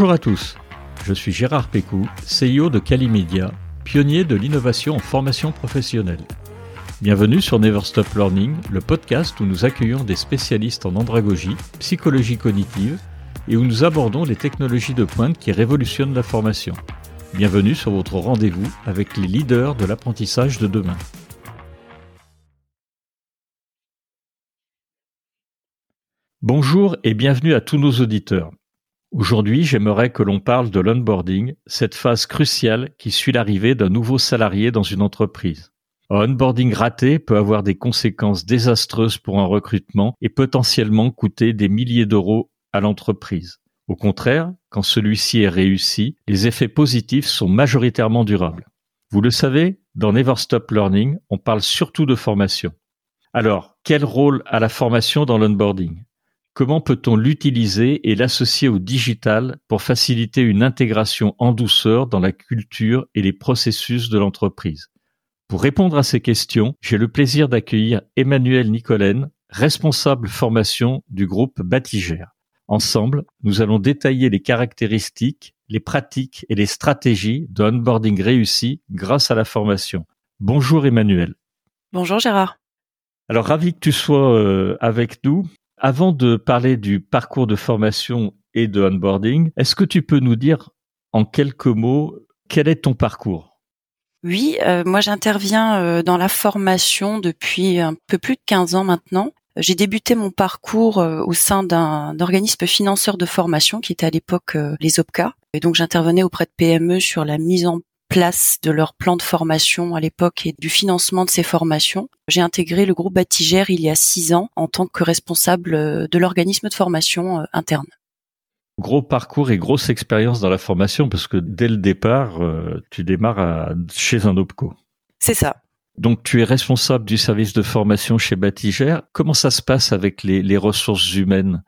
Bonjour à tous, je suis Gérard Pécou, CEO de Calimedia, pionnier de l'innovation en formation professionnelle. Bienvenue sur Never Stop Learning, le podcast où nous accueillons des spécialistes en andragogie, psychologie cognitive et où nous abordons les technologies de pointe qui révolutionnent la formation. Bienvenue sur votre rendez-vous avec les leaders de l'apprentissage de demain. Bonjour et bienvenue à tous nos auditeurs. Aujourd'hui, j'aimerais que l'on parle de l'onboarding, cette phase cruciale qui suit l'arrivée d'un nouveau salarié dans une entreprise. Un onboarding raté peut avoir des conséquences désastreuses pour un recrutement et potentiellement coûter des milliers d'euros à l'entreprise. Au contraire, quand celui-ci est réussi, les effets positifs sont majoritairement durables. Vous le savez, dans Never Stop Learning, on parle surtout de formation. Alors, quel rôle a la formation dans l'onboarding? Comment peut-on l'utiliser et l'associer au digital pour faciliter une intégration en douceur dans la culture et les processus de l'entreprise? Pour répondre à ces questions, j'ai le plaisir d'accueillir Emmanuel Nicolène, responsable formation du groupe Batigère. Ensemble, nous allons détailler les caractéristiques, les pratiques et les stratégies d'un onboarding réussi grâce à la formation. Bonjour Emmanuel. Bonjour Gérard. Alors ravi que tu sois euh, avec nous. Avant de parler du parcours de formation et de onboarding, est-ce que tu peux nous dire en quelques mots quel est ton parcours? Oui, euh, moi j'interviens euh, dans la formation depuis un peu plus de 15 ans maintenant. J'ai débuté mon parcours euh, au sein d'un organisme financeur de formation qui était à l'époque les OPCA. Et donc j'intervenais auprès de PME sur la mise en place de leur plan de formation à l'époque et du financement de ces formations. J'ai intégré le groupe Batigère il y a six ans en tant que responsable euh, de l'organisme de formation euh, interne. Gros parcours et grosse expérience dans la formation parce que dès le départ, euh, tu démarres chez un OPCO. C'est ça. Donc tu es responsable du service de formation chez Batigère. Comment ça se passe avec les ressources humaines?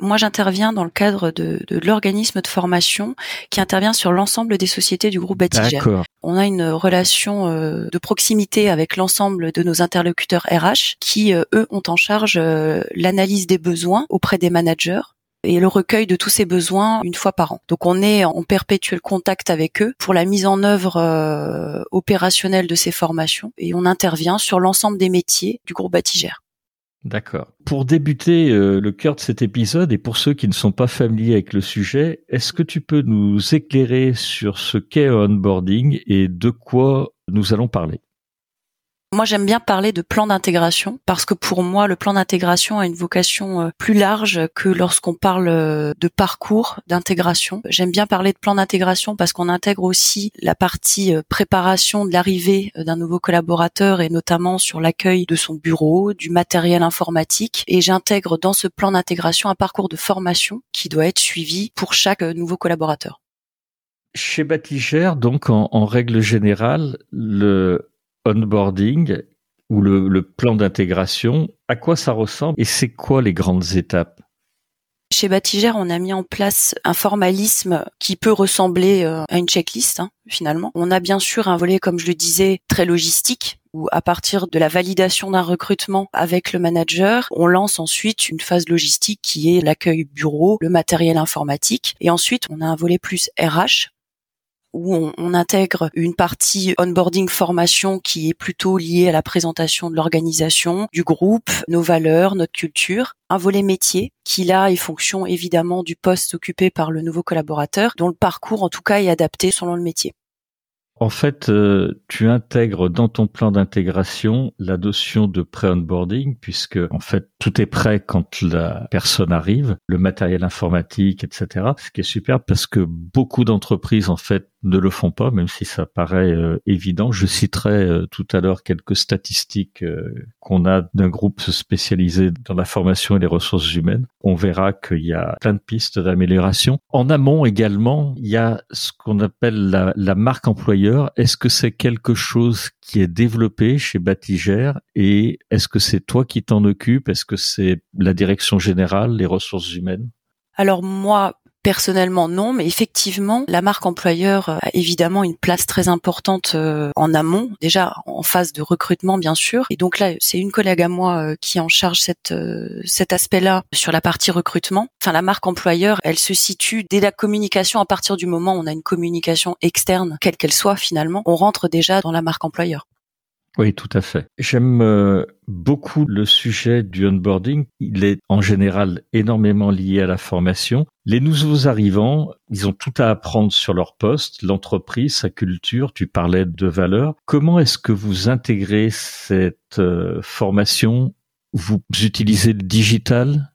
Moi, j'interviens dans le cadre de, de l'organisme de formation qui intervient sur l'ensemble des sociétés du groupe Batigère. On a une relation euh, de proximité avec l'ensemble de nos interlocuteurs RH qui, euh, eux, ont en charge euh, l'analyse des besoins auprès des managers et le recueil de tous ces besoins une fois par an. Donc on est en perpétuel contact avec eux pour la mise en œuvre opérationnelle de ces formations et on intervient sur l'ensemble des métiers du groupe Batigère. D'accord. Pour débuter euh, le cœur de cet épisode et pour ceux qui ne sont pas familiers avec le sujet, est-ce que tu peux nous éclairer sur ce qu'est onboarding et de quoi nous allons parler? Moi, j'aime bien parler de plan d'intégration parce que pour moi, le plan d'intégration a une vocation euh, plus large que lorsqu'on parle euh, de parcours d'intégration. J'aime bien parler de plan d'intégration parce qu'on intègre aussi la partie euh, préparation de l'arrivée d'un nouveau collaborateur et notamment sur l'accueil de son bureau, du matériel informatique. Et j'intègre dans ce plan d'intégration un parcours de formation qui doit être suivi pour chaque nouveau collaborateur. Chez Batigère, donc en règle générale, le onboarding ou le, plan d'intégration, à quoi ça ressemble et c'est quoi les grandes étapes? Chez Batigère, on a mis en place un formalisme qui peut ressembler euh, à une checklist, hein, finalement. On a bien sûr un volet, comme je le disais, très logistique, où à partir de la validation d'un recrutement avec le manager, on lance ensuite une phase logistique qui est l'accueil bureau, le matériel informatique. Et ensuite, on a un volet plus RH, où on, intègre une partie onboarding formation qui est plutôt liée à la présentation de l'organisation, du groupe, nos valeurs, notre culture. Un volet métier qui là est fonction évidemment du poste occupé par le nouveau collaborateur, dont le parcours en tout cas est adapté selon le métier. En fait, euh, tu intègres dans ton plan d'intégration la notion de pré-onboarding, puisque en fait tout est prêt quand la personne arrive, le matériel informatique, etc. Ce qui est super parce que beaucoup d'entreprises en fait ne le font pas, même si ça paraît euh, évident. Je citerai euh, tout à l'heure quelques statistiques euh, qu'on a d'un groupe spécialisé dans la formation et les ressources humaines. On verra qu'il y a plein de pistes d'amélioration. En amont également, il y a ce qu'on appelle la, marque employeur. Est-ce que c'est quelque chose qui est développé chez Batigère et est-ce que c'est toi qui t'en occupes? Est-ce que c'est la direction générale, les ressources humaines? Alors moi, Personnellement, non, mais effectivement, la marque employeur a évidemment une place très importante euh, en amont, déjà en phase de recrutement, bien sûr. Et donc là, c'est une collègue à moi euh, qui en charge cette, euh, cet aspect-là sur la partie recrutement. Enfin, la marque employeur, elle se situe dès la communication. À partir du moment où on a une communication externe, quelle qu'elle soit finalement, on rentre déjà dans la marque employeur. Oui, tout à fait. J'aime euh, beaucoup le sujet du onboarding. Il est en général énormément lié à la formation. Les nouveaux arrivants, ils ont tout à apprendre sur leur poste, l'entreprise, sa culture. Tu parlais de valeurs. Comment est-ce que vous intégrez cette euh, formation? Vous utilisez le digital?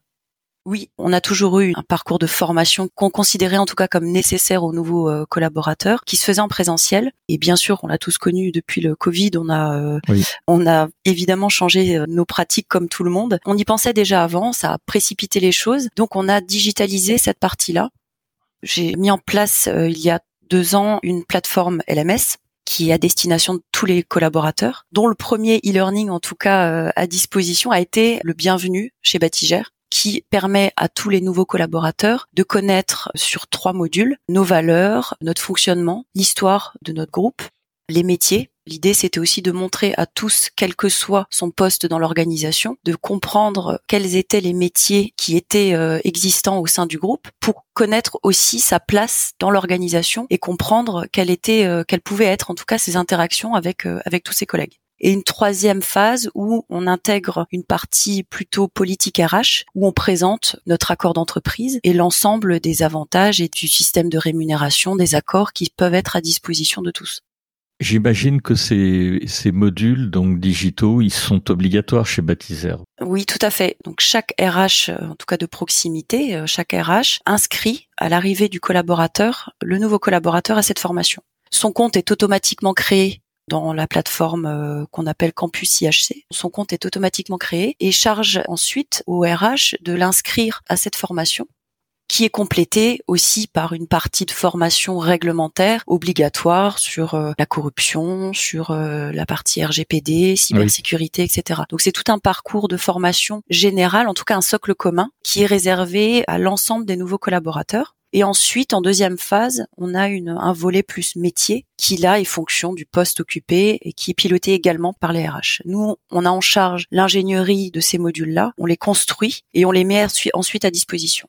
Oui, on a toujours eu un parcours de formation qu'on considérait en tout cas comme nécessaire aux nouveaux euh, collaborateurs, qui se faisait en présentiel. Et bien sûr, on l'a tous connu depuis le Covid. On a, euh, on a évidemment changé euh, nos pratiques comme tout le monde. On y pensait déjà avant, ça a précipité les choses. Donc, on a digitalisé cette partie-là. J'ai mis en place il y a deux ans une plateforme LMS qui est à destination de tous les collaborateurs, dont le premier e-learning en tout cas à disposition a été le bienvenu chez Batigère qui permet à tous les nouveaux collaborateurs de connaître sur trois modules nos valeurs, notre fonctionnement, l'histoire de notre groupe, les métiers. L'idée, c'était aussi de montrer à tous, quel que soit son poste dans l'organisation, de comprendre quels étaient les métiers qui étaient euh, existants au sein du groupe pour connaître aussi sa place dans l'organisation et comprendre quelle était, euh, quelles pouvaient être en tout cas ses interactions avec, euh, avec tous ses collègues et une troisième phase où on intègre une partie plutôt politique RH, où on présente notre accord d'entreprise et l'ensemble des avantages et du système de rémunération des accords qui peuvent être à disposition de tous. J'imagine que ces, ces modules donc digitaux, ils sont obligatoires chez Baptiseur. Oui, tout à fait. Donc chaque RH, en tout cas de proximité, euh, chaque RH inscrit à l'arrivée du collaborateur le nouveau collaborateur à cette formation. Son compte est automatiquement créé dans la plateforme euh, qu'on appelle Campus IHC. Son compte est automatiquement créé et charge ensuite au RH de l'inscrire à cette formation qui est complétée aussi par une partie de formation réglementaire obligatoire sur euh, la corruption, sur euh, la partie RGPD, cybersécurité, etc. Donc c'est tout un parcours de formation générale, en tout cas un socle commun, qui est réservé à l'ensemble des nouveaux collaborateurs et ensuite, en deuxième phase, on a un volet plus métier qui là est fonction du poste occupé et qui est piloté également par les RH. Nous, on a en charge l'ingénierie de ces modules-là, on les construit et on les met ensuite à disposition.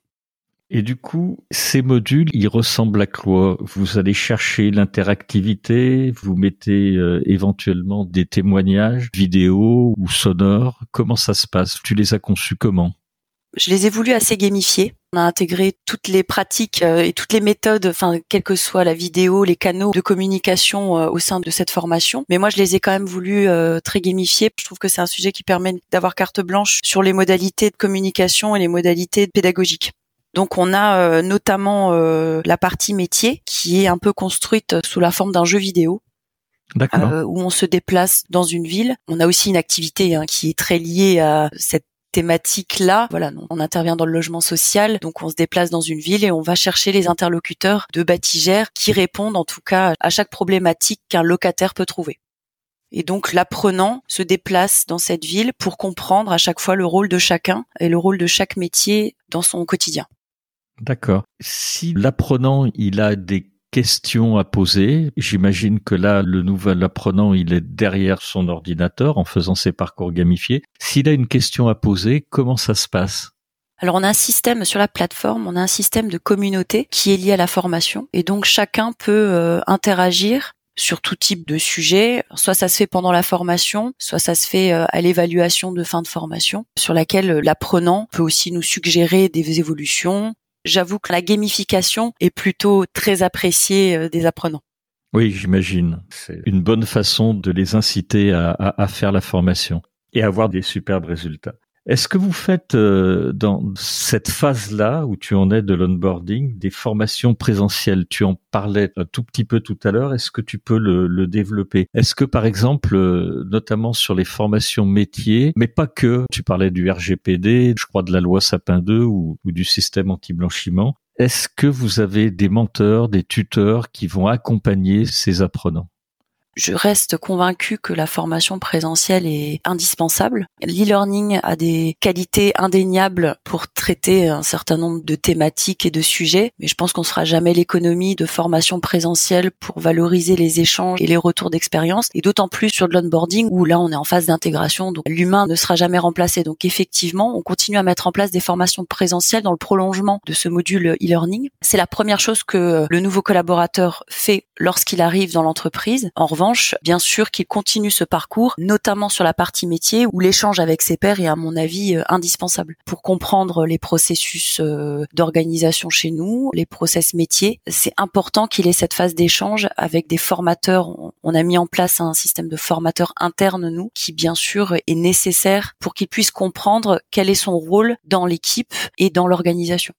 Et du coup, ces modules, ils ressemblent à quoi? Vous allez chercher l'interactivité, vous mettez euh, éventuellement des témoignages vidéo ou sonores. Comment ça se passe? Tu les as conçus comment? Je les ai voulu assez gamifiés. On a intégré toutes les pratiques euh, et toutes les méthodes, enfin, quelle que soit la vidéo, les canaux de communication euh, au sein de cette formation. Mais moi, je les ai quand même voulu euh, très gamifiés. Je trouve que c'est un sujet qui permet d'avoir carte blanche sur les modalités de communication et les modalités pédagogiques. Donc on a notamment la partie métier qui est un peu construite sous la forme d'un jeu vidéo. Euh, où on se déplace dans une ville. On a aussi une activité hein, qui est très liée à cette thématique-là. Voilà, on intervient dans le logement social, donc on se déplace dans une ville et on va chercher les interlocuteurs de Batigère qui répondent en tout cas à chaque problématique qu'un locataire peut trouver. Et donc l'apprenant se déplace dans cette ville pour comprendre à chaque fois le rôle de chacun et le rôle de chaque métier dans son quotidien. D'accord. Si l'apprenant, il a des questions à poser. J'imagine que là, le nouvel apprenant, il est derrière son ordinateur en faisant ses parcours gamifiés. S'il a une question à poser, comment ça se passe? Alors on a un système sur la plateforme, on a un système de communauté qui est lié à la formation et donc chacun peut euh, interagir sur tout type de sujet. Soit ça se fait pendant la formation, soit ça se fait euh, à l'évaluation de fin de formation, sur laquelle euh, l'apprenant peut aussi nous suggérer des évolutions, j'avoue que la gamification est plutôt très appréciée euh, des apprenants. Oui, j'imagine. C'est une bonne façon de les inciter à, à, faire la formation et avoir des superbes résultats. Est-ce que vous faites euh, dans cette phase-là où tu en es de l'onboarding des formations présentielles? Tu en parlais un tout petit peu tout à l'heure. Est-ce que tu peux le, le développer? Est-ce que par exemple, euh, notamment sur les formations métiers, mais pas que, tu parlais du RGPD, je crois de la loi Sapin 2 ou, ou du système anti-blanchiment, est-ce que vous avez des menteurs, des tuteurs qui vont accompagner ces apprenants? Je reste convaincue que la formation présentielle est indispensable. L'e-learning a des qualités indéniables pour traiter un certain nombre de thématiques et de sujets, mais je pense qu'on ne fera jamais l'économie de formation présentielle pour valoriser les échanges et les retours d'expérience, et d'autant plus sur de l'onboarding où là on est en phase d'intégration, donc l'humain ne sera jamais remplacé. Donc effectivement, on continue à mettre en place des formations présentielles dans le prolongement de ce module e-learning. C'est la première chose que le nouveau collaborateur fait lorsqu'il arrive dans l'entreprise. En revanche, bien sûr qu'il continue ce parcours, notamment sur la partie métier où l'échange avec ses pairs est à mon avis euh, indispensable pour comprendre les processus euh, d'organisation chez nous, les process métiers. C'est important qu'il ait cette phase d'échange avec des formateurs. On a mis en place un système de formateurs internes nous qui bien sûr est nécessaire pour qu'il puisse comprendre quel est son rôle dans l'équipe et dans l'organisation.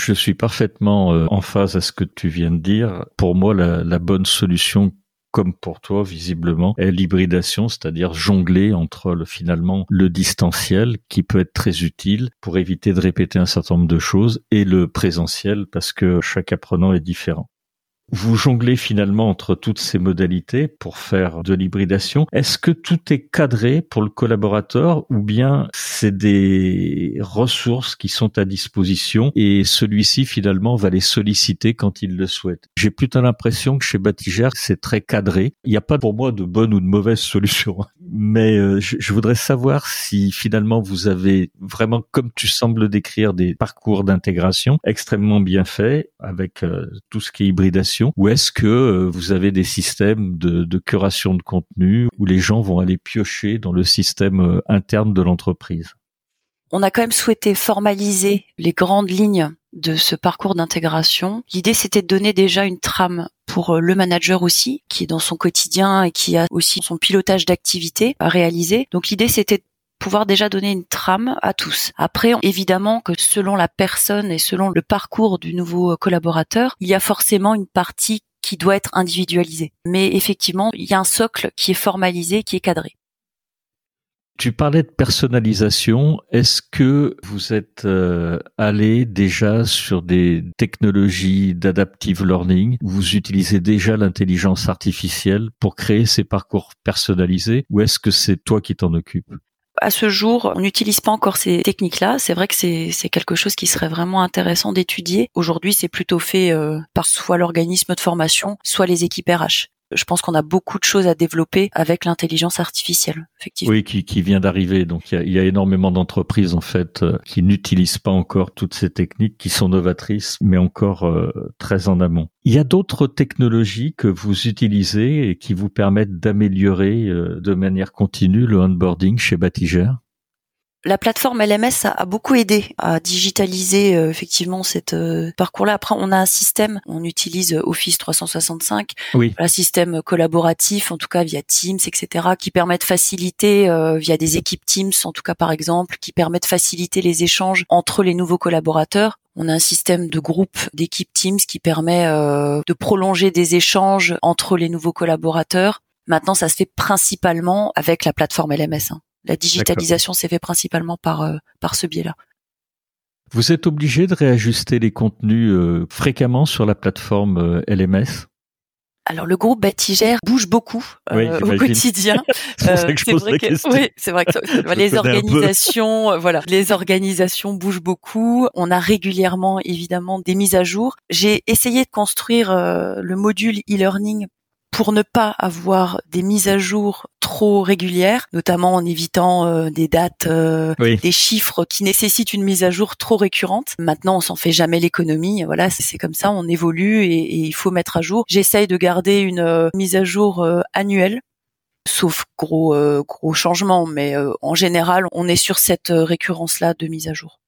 Je suis parfaitement euh, en phase à ce que tu viens de dire. Pour moi, la, la bonne solution comme pour toi visiblement, est l'hybridation, c'est-à-dire jongler entre le, finalement le distanciel qui peut être très utile pour éviter de répéter un certain nombre de choses et le présentiel parce que chaque apprenant est différent. Vous jonglez finalement entre toutes ces modalités pour faire de l'hybridation. Est-ce que tout est cadré pour le collaborateur ou bien c'est des ressources qui sont à disposition et celui-ci finalement va les solliciter quand il le souhaite? J'ai plutôt l'impression que chez Batigère c'est très cadré. Il n'y a pas pour moi de bonne ou de mauvaise solution. Mais euh, je, voudrais savoir si finalement vous avez vraiment, comme tu sembles décrire, des parcours d'intégration extrêmement bien faits avec euh, tout ce qui est hybridation ou est-ce que euh, vous avez des systèmes de, de curation de contenu où les gens vont aller piocher dans le système euh, interne de l'entreprise? On a quand même souhaité formaliser les grandes lignes de ce parcours d'intégration. L'idée, c'était de donner déjà une trame pour euh, le manager aussi, qui est dans son quotidien et qui a aussi son pilotage d'activité à réaliser. Donc l'idée, c'était pouvoir déjà donner une trame à tous. Après, évidemment que selon la personne et selon le parcours du nouveau collaborateur, il y a forcément une partie qui doit être individualisée. Mais effectivement, il y a un socle qui est formalisé, qui est cadré. Tu parlais de personnalisation. Est-ce que vous êtes euh, allé déjà sur des technologies d'adaptive learning? Vous utilisez déjà l'intelligence artificielle pour créer ces parcours personnalisés? Ou est-ce que c'est toi qui t'en occupes? À ce jour, on n'utilise pas encore ces techniques-là. C'est vrai que c'est quelque chose qui serait vraiment intéressant d'étudier. Aujourd'hui, c'est plutôt fait euh, par soit l'organisme de formation, soit les équipes RH je pense qu'on a beaucoup de choses à développer avec l'intelligence artificielle, effectivement. Oui, qui, qui vient d'arriver. Donc il y a, énormément d'entreprises en fait euh, qui n'utilisent pas encore toutes ces techniques, qui sont novatrices, mais encore euh, très en amont. Il y a d'autres technologies que vous utilisez et qui vous permettent d'améliorer euh, de manière continue le onboarding chez Batigère la plateforme LMS a, beaucoup aidé à digitaliser euh, effectivement cette euh, parcours-là. Après, on a un système, on utilise Office 365, oui. un système collaboratif, en tout cas via Teams, etc., qui permet de faciliter euh, via des équipes Teams, en tout cas par exemple, qui permet de faciliter les échanges entre les nouveaux collaborateurs. On a un système de groupe d'équipes Teams qui permet de prolonger des échanges entre les nouveaux collaborateurs. Maintenant, ça se fait principalement avec la plateforme LMS. Hein. La digitalisation s'est fait principalement par euh, par ce biais-là. Vous êtes obligé de réajuster les contenus euh, fréquemment sur la plateforme euh, LMS alors le groupe Batigère bouge beaucoup au quotidien. c'est vrai que Oui, c'est vrai que les organisations, voilà, les organisations bougent beaucoup. On a régulièrement évidemment des mises à jour. J'ai essayé de construire le module e-learning pour ne pas avoir des mises à jour trop régulières, notamment en évitant euh, des dates, euh, des chiffres qui nécessitent une mise à jour trop récurrente. Maintenant, on s'en fait jamais l'économie. Voilà, c'est comme ça, on évolue et, il faut mettre à jour. J'essaye de garder une euh, mise à jour annuelle sauf gros gros changements, mais en général, on est sur cette récurrence-là de mise à jour.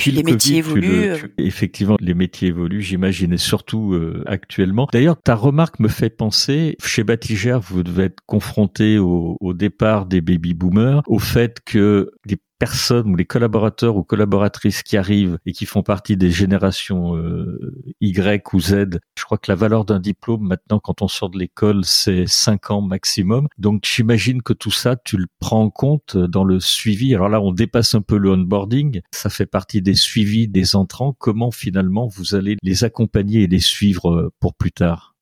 Puis les métiers évoluent. Euh. effectivement, les métiers évoluent, j'imagine, et surtout euh, actuellement. D'ailleurs, ta remarque me fait penser, chez Batigère, vous devez être confronté au, au départ des baby boomers, au fait que les personnes ou les collaborateurs ou collaboratrices qui arrivent et qui font partie des générations euh, Y ou Z, je crois que la valeur d'un diplôme maintenant quand on sort de l'école c'est 5 ans maximum. Donc j'imagine que tout ça tu le prends en compte dans le suivi. Alors là on dépasse un peu le onboarding, ça fait partie des suivis des entrants. Comment finalement vous allez les accompagner et les suivre euh, pour plus tard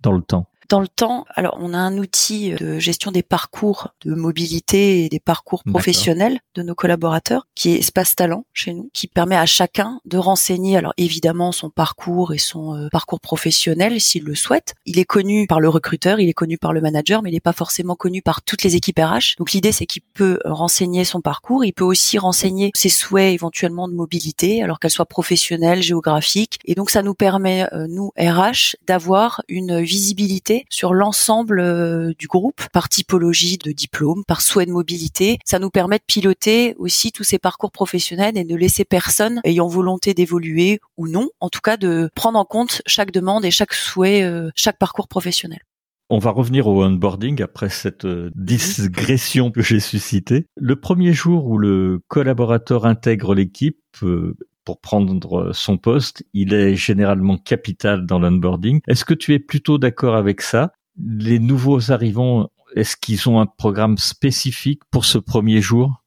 dans le temps? Dans le temps, alors on a un outil de gestion des parcours de mobilité et des parcours professionnels de nos collaborateurs qui est Espace Talent chez nous, qui permet à chacun de renseigner alors évidemment son parcours et son euh, parcours professionnel s'il le souhaite. Il est connu par le recruteur, il est connu par le manager, mais il n'est pas forcément connu par toutes les équipes RH. Donc l'idée c'est qu'il peut renseigner son parcours, il peut aussi renseigner ses souhaits éventuellement de mobilité, alors qu'elle soit professionnelle, géographique. Et donc ça nous permet, euh, nous RH, d'avoir une visibilité sur l'ensemble euh, du groupe par typologie de diplôme, par souhait de mobilité. Ça nous permet de piloter aussi tous ces parcours professionnels et de laisser personne ayant volonté d'évoluer ou non, en tout cas de prendre en compte chaque demande et chaque souhait, euh, chaque parcours professionnel. On va revenir au onboarding après cette euh, digression que j'ai suscitée. Le premier jour où le collaborateur intègre l'équipe, pour prendre son poste, il est généralement capital dans l'onboarding. Est-ce que tu es plutôt d'accord avec ça? Les nouveaux arrivants, est-ce qu'ils ont un programme spécifique pour ce premier jour?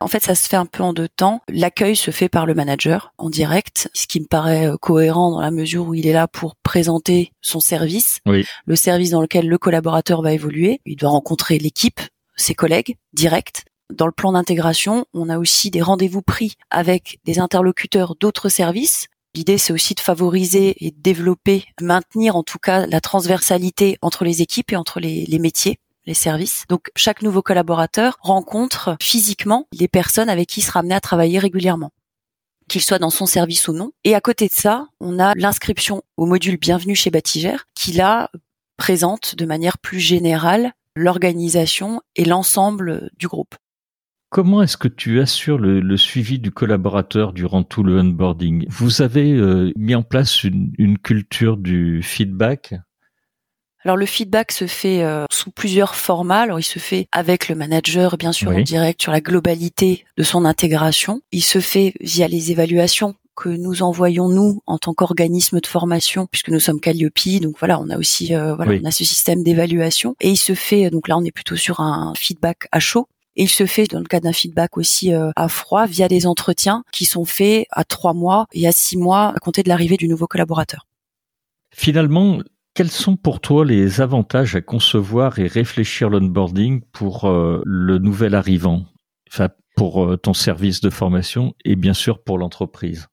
En fait, ça se fait un peu en deux temps. L'accueil se fait par le manager en direct, ce qui me paraît euh, cohérent dans la mesure où il est là pour présenter son service, le service dans lequel le collaborateur va évoluer. Il doit rencontrer l'équipe, ses collègues, direct. Dans le plan d'intégration, on a aussi des rendez-vous pris avec des interlocuteurs d'autres services. L'idée, c'est aussi de favoriser et de développer, maintenir en tout cas la transversalité entre les équipes et entre les, métiers les services. Donc chaque nouveau collaborateur rencontre physiquement les personnes avec qui il sera amené à travailler régulièrement qu'il soit dans son service ou non. Et à côté de ça, on a l'inscription au module Bienvenue chez Batigère qui là présente de manière plus générale l'organisation et l'ensemble du groupe. Comment est-ce que tu assures le, suivi du collaborateur durant tout le onboarding? Vous avez euh, mis en place une, culture du feedback? Alors le feedback se fait euh, sous plusieurs formats. Alors il se fait avec le manager, bien sûr, en direct sur la globalité de son intégration. Il se fait via les évaluations que nous envoyons nous en tant qu'organisme de formation, puisque nous sommes Calliope. Donc voilà, on a aussi euh, voilà, on a ce système d'évaluation. Et il se fait donc là, on est plutôt sur un feedback à chaud il se fait dans le cas d'un feedback aussi euh, à froid via des entretiens qui sont faits à trois mois et à six mois à compter de l'arrivée du nouveau collaborateur. Finalement, quels sont pour toi les avantages à concevoir et réfléchir l'onboarding pour euh, le nouvel arrivant, pour euh, ton service de formation et bien sûr pour l'entreprise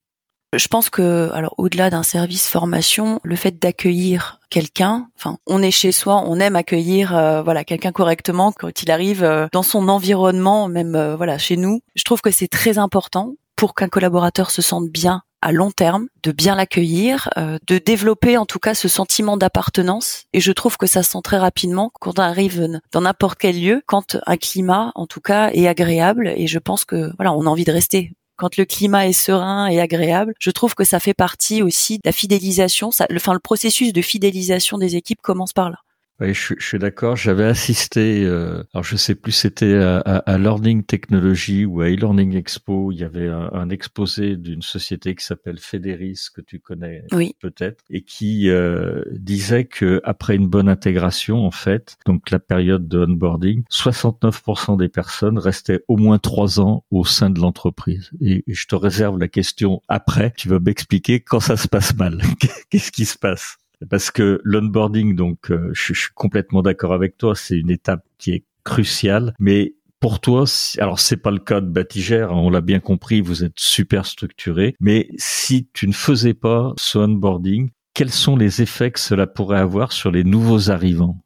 je pense que, alors au-delà d'un service formation, le fait d'accueillir quelqu'un, enfin, on est chez soi, on aime accueillir, euh, voilà, quelqu'un correctement quand il arrive euh, dans son environnement, même euh, voilà, chez nous. Je trouve que c'est très important pour qu'un collaborateur se sente bien à long terme, de bien l'accueillir, de développer en tout cas ce sentiment d'appartenance. Et je trouve que ça se sent très rapidement quand on arrive dans n'importe quel lieu, quand un climat en tout cas est agréable. Et je pense que voilà, on a envie de rester quand le climat est serein et agréable, je trouve que ça fait partie aussi de la fidélisation. Enfin, le processus de fidélisation des équipes commence par là. Oui, je, je suis d'accord. J'avais assisté, euh, alors je sais plus, c'était à, à, Learning Technology ou à e-learning expo. Il y avait un, exposé d'une société qui s'appelle Federis que tu connais peut-être et qui euh, disait que après une bonne intégration, en fait, donc la période de onboarding, 69% des personnes restaient au moins trois ans au sein de l'entreprise. Et, et je te réserve la question après. Tu vas m'expliquer quand ça se passe mal. Qu'est-ce qui se passe? Parce que l'onboarding, donc, euh, je, suis complètement d'accord avec toi, c'est une étape qui est cruciale, mais pour toi, alors c'est pas le cas de Batigère, hein, on l'a bien compris, vous êtes super structuré, mais si tu ne faisais pas ce onboarding, quels sont les effets que cela pourrait avoir sur les nouveaux arrivants?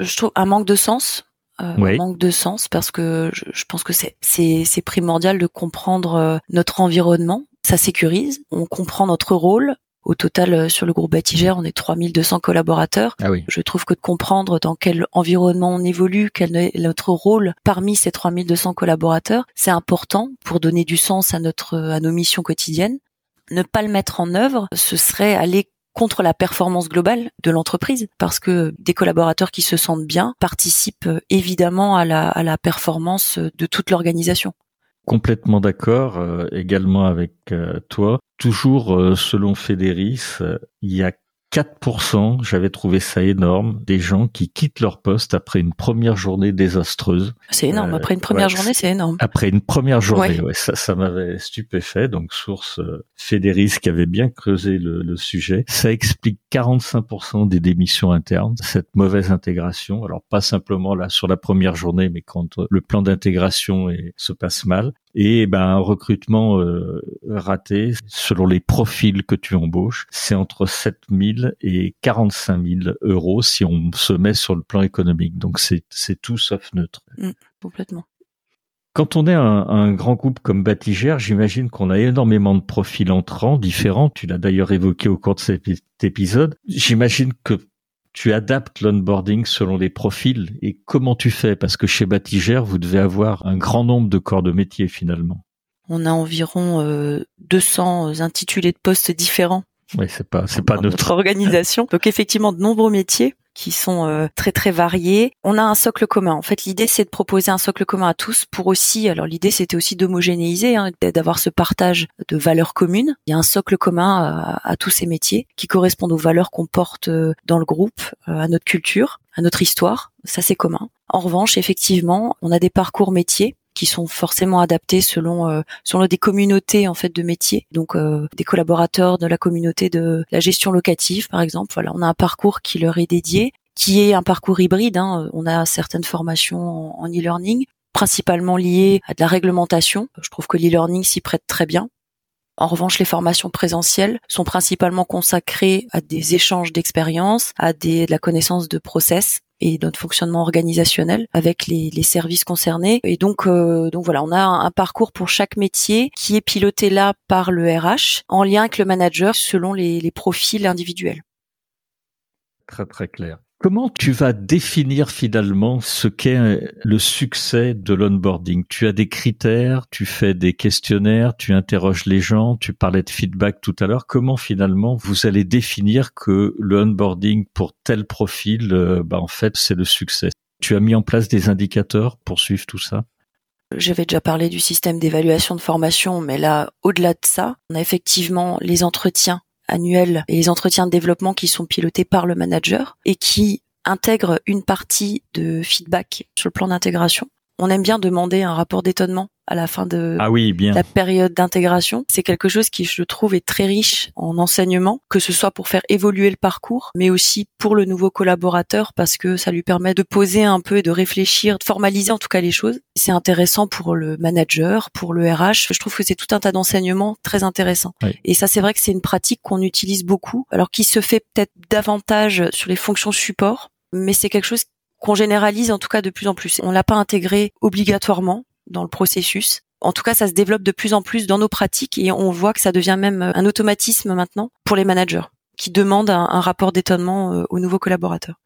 Je trouve un manque de sens. Euh, un manque de sens parce que je, pense que c'est c'est primordial de comprendre euh, notre environnement ça sécurise, on comprend notre rôle, au total, euh, sur le groupe Batigère, on est 3200 collaborateurs. Ah oui. Je trouve que de comprendre dans quel environnement on évolue, quel est notre rôle parmi ces 3200 collaborateurs, c'est important pour donner du sens à notre, à nos missions quotidiennes. Ne pas le mettre en œuvre, ce serait aller contre la performance globale de l'entreprise parce que des collaborateurs qui se sentent bien participent euh, évidemment à la, à la performance de toute l'organisation complètement d'accord euh, également avec toi. Toujours euh, selon Fédéris, il y a 4%, j'avais trouvé ça énorme, des gens qui quittent leur poste après une première journée désastreuse. C'est énorme, après une première journée, c'est énorme. Après une première journée, ouais, ça, ça m'avait stupéfait. Donc, source euh, Fédéris qui avait bien creusé le, le sujet. Ça explique 45% des démissions internes, cette mauvaise intégration. Alors, pas simplement là sur la première journée, mais quand le plan d'intégration se passe mal et ben un recrutement euh, raté selon les profils que tu embauches, c'est entre 7 000 et 45 000 euros si on se met sur le plan économique. Donc c'est c'est tout sauf neutre. Mmh, complètement. Quand on est un, un grand groupe comme Batigère, j'imagine qu'on a énormément de profils entrants différents. Tu l'as d'ailleurs évoqué au cours de cet épisode. J'imagine que tu adaptes l'onboarding selon les profils et comment tu fais? Parce que chez Batigère, vous devez avoir un grand nombre de corps de métier finalement. On a environ 200 euh, intitulés de postes différents. Oui, c'est pas c'est pas notre organisation. Donc effectivement de nombreux métiers qui sont euh, très très variés. On a un socle commun. En fait, l'idée c'est de proposer un socle commun à tous pour aussi. Alors l'idée c'était aussi d'homogénéiser, hein, d'avoir ce partage de valeurs communes. Il y a un socle commun à, tous ces métiers qui correspondent aux valeurs qu'on porte euh, dans le groupe, euh, à notre culture, à notre histoire. Ça c'est commun. En revanche, effectivement, on a des parcours métiers qui sont forcément adaptés selon euh, selon des communautés en fait de métiers. Donc euh, des collaborateurs de la communauté de la gestion locative par exemple. Voilà, on a un parcours qui leur est dédié, qui est un parcours hybride. Hein. On a certaines formations en e-learning principalement liées à de la réglementation. Je trouve que l'e-learning s'y prête très bien. En revanche, les formations présentielles sont principalement consacrées à des échanges d'expériences, à des, de la connaissance de process et notre fonctionnement organisationnel avec les, les services concernés. Et donc, euh, donc voilà, on a un, parcours pour chaque métier qui est piloté là par le RH en lien avec le manager selon les, les profils individuels. Très très clair. Comment tu vas définir finalement ce qu'est le succès de l'onboarding? Tu as des critères, tu fais des questionnaires, tu interroges les gens, tu parlais de feedback tout à l'heure. Comment finalement vous allez définir que le onboarding pour tel profil, euh, bah en fait, c'est le succès? Tu as mis en place des indicateurs pour suivre tout ça? J'avais déjà parlé du système d'évaluation de formation, mais là, au-delà de ça, on a effectivement les entretiens annuels et les entretiens de développement qui sont pilotés par le manager et qui intègrent une partie de feedback sur le plan d'intégration. On aime bien demander un rapport d'étonnement à la fin de ah oui, bien. la période d'intégration. C'est quelque chose qui, je trouve, est très riche en enseignement, que ce soit pour faire évoluer le parcours, mais aussi pour le nouveau collaborateur, parce que ça lui permet de poser un peu et de réfléchir, de formaliser en tout cas les choses. C'est intéressant pour le manager, pour le RH. Je trouve que c'est tout un tas d'enseignements très intéressants. Et ça, c'est vrai que c'est une pratique qu'on utilise beaucoup, alors qui se fait peut-être davantage sur les fonctions support, mais c'est quelque chose qu'on généralise en tout cas de plus en plus. On l'a pas intégré obligatoirement, dans le processus. En tout cas, ça se développe de plus en plus dans nos pratiques et on voit que ça devient même un automatisme maintenant pour les managers qui demandent un, rapport d'étonnement euh, aux nouveaux collaborateurs.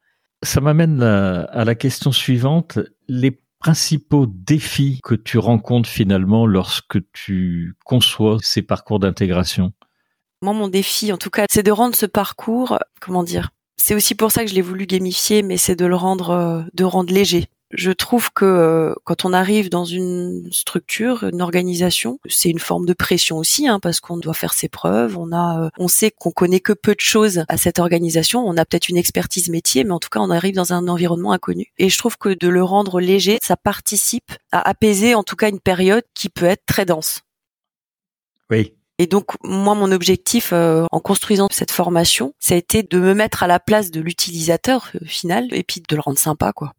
Ça m'amène à la question suivante. Les principaux défis que tu rencontres finalement lorsque tu conçois ces parcours d'intégration? Moi, mon défi, en tout cas, c'est de rendre ce parcours, comment dire, c'est aussi pour ça que je l'ai voulu gamifier, mais c'est de le rendre, euh, de rendre léger je trouve que euh, quand on arrive dans une structure, une organisation, c'est une forme de pression aussi, hein, parce qu'on doit faire ses preuves. On a, euh, on sait qu'on connaît que peu de choses à cette organisation. On a peut-être une expertise métier, mais en tout cas, on arrive dans un environnement inconnu. Et je trouve que de le rendre léger, ça participe à apaiser, en tout cas, une période qui peut être très dense. Oui. Et donc, moi, mon objectif euh, en construisant cette formation, ça a été de me mettre à la place de l'utilisateur final et puis de le rendre sympa, quoi.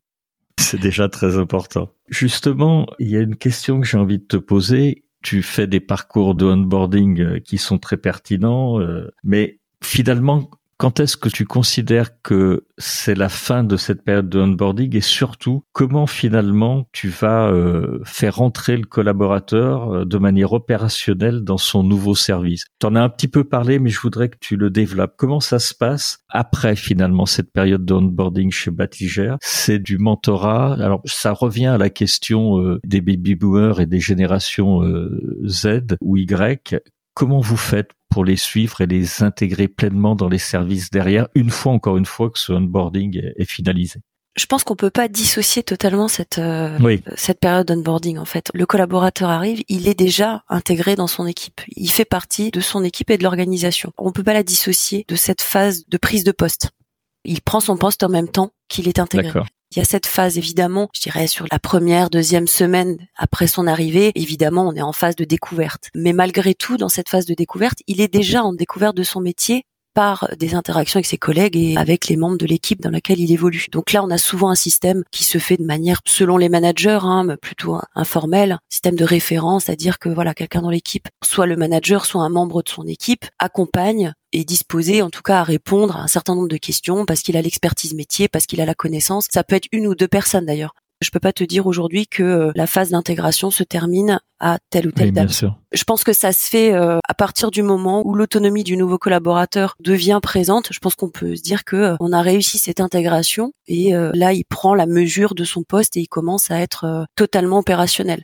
C'est déjà très important. Justement, il y a une question que j'ai envie de te poser. Tu fais des parcours de onboarding euh, qui sont très pertinents, euh, mais finalement, quand est-ce que tu considères que c'est la fin de cette période de onboarding et surtout comment finalement tu vas euh, faire rentrer le collaborateur euh, de manière opérationnelle dans son nouveau service? Tu en as un petit peu parlé mais je voudrais que tu le développes. Comment ça se passe après finalement cette période de onboarding chez Batigère C'est du mentorat? Alors ça revient à la question euh, des baby boomers et des générations Z ou Y. Comment vous faites pour les suivre et les intégrer pleinement dans les services derrière, une fois encore une fois que ce onboarding est, finalisé? Je pense qu'on peut pas dissocier totalement cette euh, Oui, cette période d'onboarding en fait. Le collaborateur arrive, il est déjà intégré dans son équipe. Il fait partie de son équipe et de l'organisation. On peut pas la dissocier de cette phase de prise de poste. Il prend son poste en même temps qu'il est intégré. Il y a cette phase évidemment, je dirais sur la première, deuxième semaine après son arrivée, évidemment on est en phase de découverte. Mais malgré tout, dans cette phase de découverte, il est déjà en découverte de son métier par des interactions avec ses collègues et avec les membres de l'équipe dans laquelle il évolue. Donc là, on a souvent un système qui se fait de manière, selon les managers, hein, plutôt informel, système de référence, c'est-à-dire que voilà, quelqu'un dans l'équipe, soit le manager, soit un membre de son équipe, accompagne et disposé en tout cas à répondre à un certain nombre de questions parce qu'il a l'expertise métier, parce qu'il a la connaissance. Ça peut être une ou deux personnes d'ailleurs. Je peux pas te dire aujourd'hui que euh, la phase d'intégration se termine à telle ou telle Oui, bien date. sûr. Je pense que ça se fait euh, à partir du moment où l'autonomie du nouveau collaborateur devient présente. Je pense qu'on peut se dire que euh, on a réussi cette intégration et là il prend la mesure de son poste et il commence à être totalement opérationnel.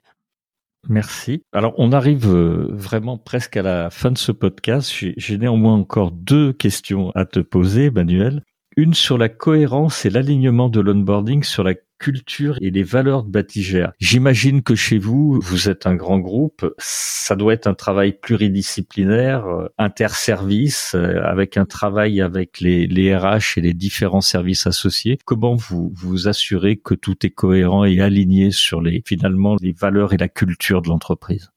Merci. Alors, on arrive vraiment presque à la fin de ce podcast. J'ai j'ai néanmoins encore deux questions à te poser, Manuel. Une sur la cohérence et l'alignement de l'onboarding sur la culture et les valeurs de Batigère. J'imagine que chez vous, vous êtes un grand groupe. Ça doit être un travail pluridisciplinaire, euh, interservice, euh, avec un travail avec les, les RH et les différents services associés. Comment vous vous assurez que tout est cohérent et aligné sur les finalement les valeurs et la culture de l'entreprise?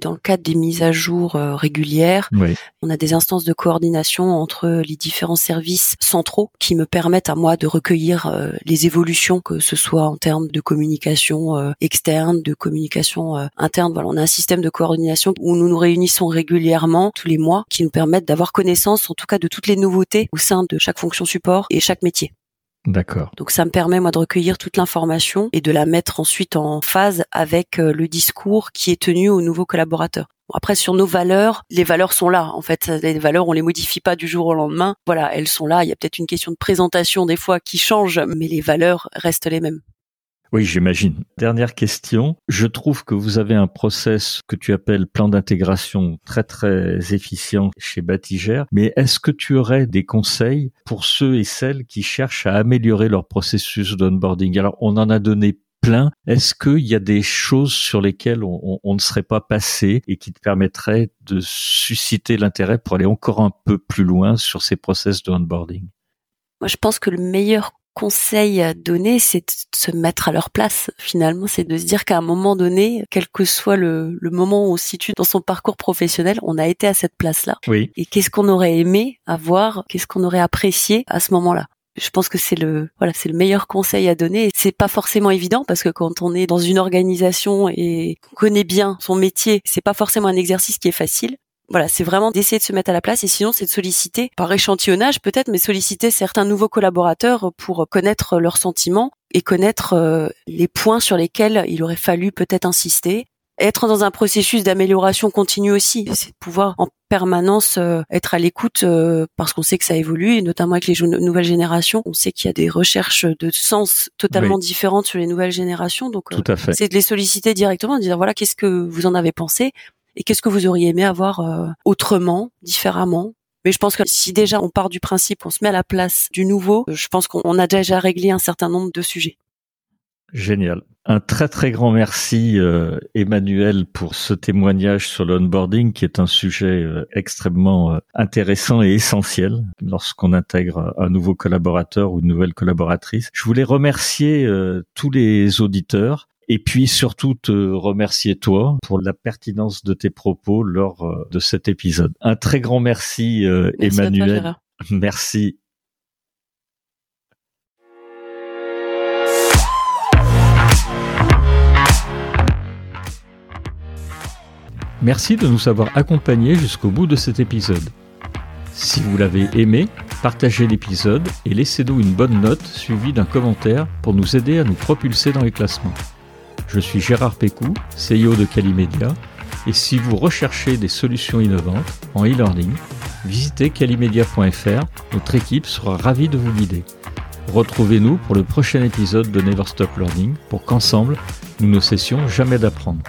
Dans le cadre des mises à jour euh, régulières, Oui. On a des instances de coordination entre les différents services centraux qui me permettent à moi de recueillir euh, les évolutions, que ce soit en termes de communication euh, externe, de communication interne. Voilà, on a un système de coordination où nous nous réunissons régulièrement tous les mois, qui nous permettent d'avoir connaissance, en tout cas, de toutes les nouveautés au sein de chaque fonction support et chaque métier. D'accord. Donc ça me permet moi de recueillir toute l'information et de la mettre ensuite en phase avec euh, le discours qui est tenu aux nouveaux collaborateurs. Bon, après sur nos valeurs, les valeurs sont là. En fait, les valeurs on les modifie pas du jour au lendemain. Voilà, elles sont là. Il y a peut-être une question de présentation des fois qui change, mais les valeurs restent les mêmes. Oui, j'imagine. Dernière question. Je trouve que vous avez un process que tu appelles plan d'intégration très très efficient chez Batigère. Mais est-ce que tu aurais des conseils pour ceux et celles qui cherchent à améliorer leur processus d'onboarding? Alors, on en a donné plein. Est-ce qu'il y a des choses sur lesquelles on, ne serait pas passé et qui te permettraient de susciter l'intérêt pour aller encore un peu plus loin sur ces process de onboarding Moi, je pense que le meilleur conseil à donner, c'est de se mettre à leur place. Finalement, c'est de se dire qu'à un moment donné, quel que soit le, le moment où on se situe dans son parcours professionnel, on a été à cette place-là. Oui. Et qu'est-ce qu'on aurait aimé avoir, qu'est-ce qu'on aurait apprécié à ce moment-là? Je pense que c'est le voilà, c'est le meilleur conseil à donner. C'est pas forcément évident parce que quand on est dans une organisation et qu'on connaît bien son métier, c'est pas forcément un exercice qui est facile. Voilà, c'est vraiment d'essayer de se mettre à la place et sinon c'est de solliciter, par échantillonnage peut-être, mais solliciter certains nouveaux collaborateurs pour connaître leurs sentiments et connaître euh, les points sur lesquels il aurait fallu peut-être insister. Être dans un processus d'amélioration continue aussi, c'est de pouvoir en permanence euh, être à l'écoute euh, parce qu'on sait que ça évolue et notamment avec les nouvelles générations, on sait qu'il y a des recherches de sens totalement différentes sur les nouvelles générations, donc euh, c'est de les solliciter directement, de dire voilà qu'est-ce que vous en avez pensé? Et qu'est-ce que vous auriez aimé avoir euh, autrement, différemment? Mais je pense que si déjà on part du principe, on se met à la place du nouveau, euh, je pense qu'on on a déjà réglé un certain nombre de sujets. Génial. Un très très grand merci euh, Emmanuel pour ce témoignage sur l'onboarding qui est un sujet euh, extrêmement euh, intéressant et essentiel lorsqu'on intègre un nouveau collaborateur ou une nouvelle collaboratrice. Je voulais remercier tous les auditeurs et puis surtout te remercier toi pour la pertinence de tes propos lors euh, de cet épisode. Un très grand merci, euh, Merci à toi, Emmanuel. Merci Merci de nous avoir accompagnés jusqu'au bout de cet épisode. Si vous l'avez aimé, partagez l'épisode et laissez-nous une bonne note suivie d'un commentaire pour nous aider à nous propulser dans les classements. Je suis Gérard Pécou, CEO de Calimedia, et si vous recherchez des solutions innovantes en e-learning, visitez calimedia.fr, notre équipe sera ravie de vous guider. Retrouvez-nous pour le prochain épisode de Never Stop Learning pour qu'ensemble, nous ne cessions jamais d'apprendre.